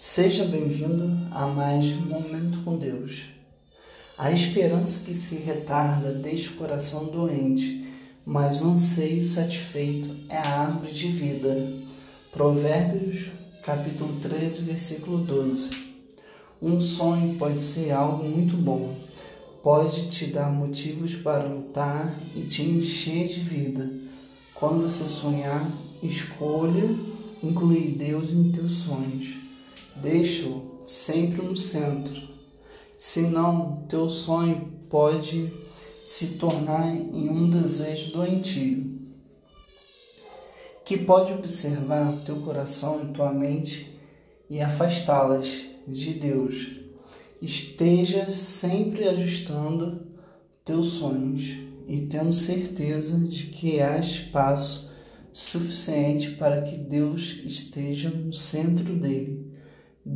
Seja bem-vindo a mais um Momento com Deus. A esperança que se retarda deixa o coração doente, mas o anseio satisfeito é a árvore de vida. Provérbios, capítulo 13, versículo 12. Um sonho pode ser algo muito bom, pode te dar motivos para lutar e te encher de vida. Quando você sonhar, escolha incluir Deus em teus sonhos deixa-o sempre no centro. Senão, teu sonho pode se tornar em um desejo doentio, que pode observar teu coração e tua mente e afastá-las de Deus. Esteja sempre ajustando teus sonhos e tendo certeza de que há espaço suficiente para que Deus esteja no centro dele